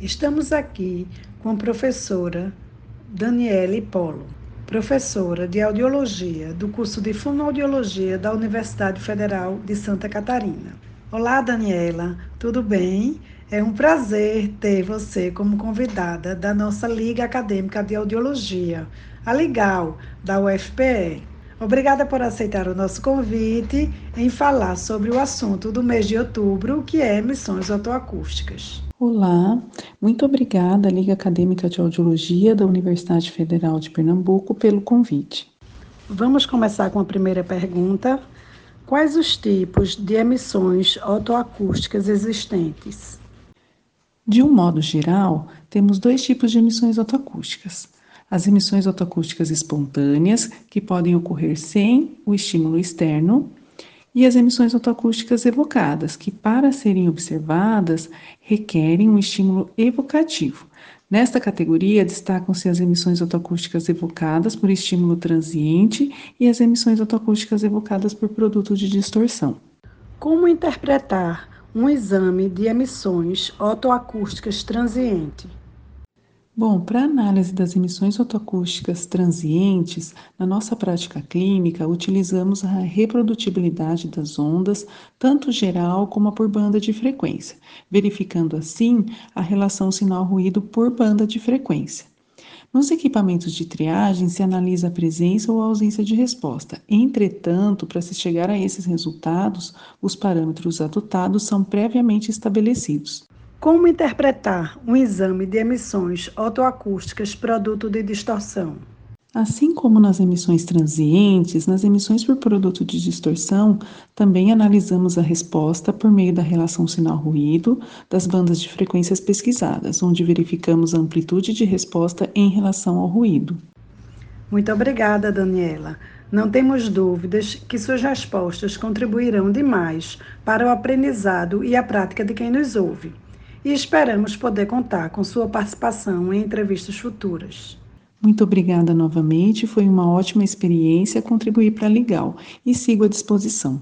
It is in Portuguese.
Estamos aqui com a professora Daniele Polo, professora de audiologia do curso de fonoaudiologia da Universidade Federal de Santa Catarina. Olá, Daniela, tudo bem? É um prazer ter você como convidada da nossa Liga Acadêmica de Audiologia, a Ligal, da UFPE. Obrigada por aceitar o nosso convite em falar sobre o assunto do mês de outubro, que é emissões otoacústicas. Olá, muito obrigada, Liga Acadêmica de Audiologia da Universidade Federal de Pernambuco, pelo convite. Vamos começar com a primeira pergunta. Quais os tipos de emissões otoacústicas existentes? De um modo geral, temos dois tipos de emissões otoacústicas as emissões otoacústicas espontâneas, que podem ocorrer sem o estímulo externo, e as emissões otoacústicas evocadas, que, para serem observadas, requerem um estímulo evocativo. Nesta categoria, destacam-se as emissões otoacústicas evocadas por estímulo transiente e as emissões otoacústicas evocadas por produto de distorção. Como interpretar um exame de emissões otoacústicas transiente? Bom, para análise das emissões otoacústicas transientes, na nossa prática clínica, utilizamos a reprodutibilidade das ondas, tanto geral como por banda de frequência, verificando assim a relação sinal-ruído por banda de frequência. Nos equipamentos de triagem se analisa a presença ou a ausência de resposta. Entretanto, para se chegar a esses resultados, os parâmetros adotados são previamente estabelecidos. Como interpretar um exame de emissões otoacústicas produto de distorção? Assim como nas emissões transientes, nas emissões por produto de distorção, também analisamos a resposta por meio da relação sinal-ruído das bandas de frequências pesquisadas, onde verificamos a amplitude de resposta em relação ao ruído. Muito obrigada, Daniela. Não temos dúvidas que suas respostas contribuirão demais para o aprendizado e a prática de quem nos ouve e esperamos poder contar com sua participação em entrevistas futuras. Muito obrigada novamente, foi uma ótima experiência contribuir para a Legal e sigo à disposição.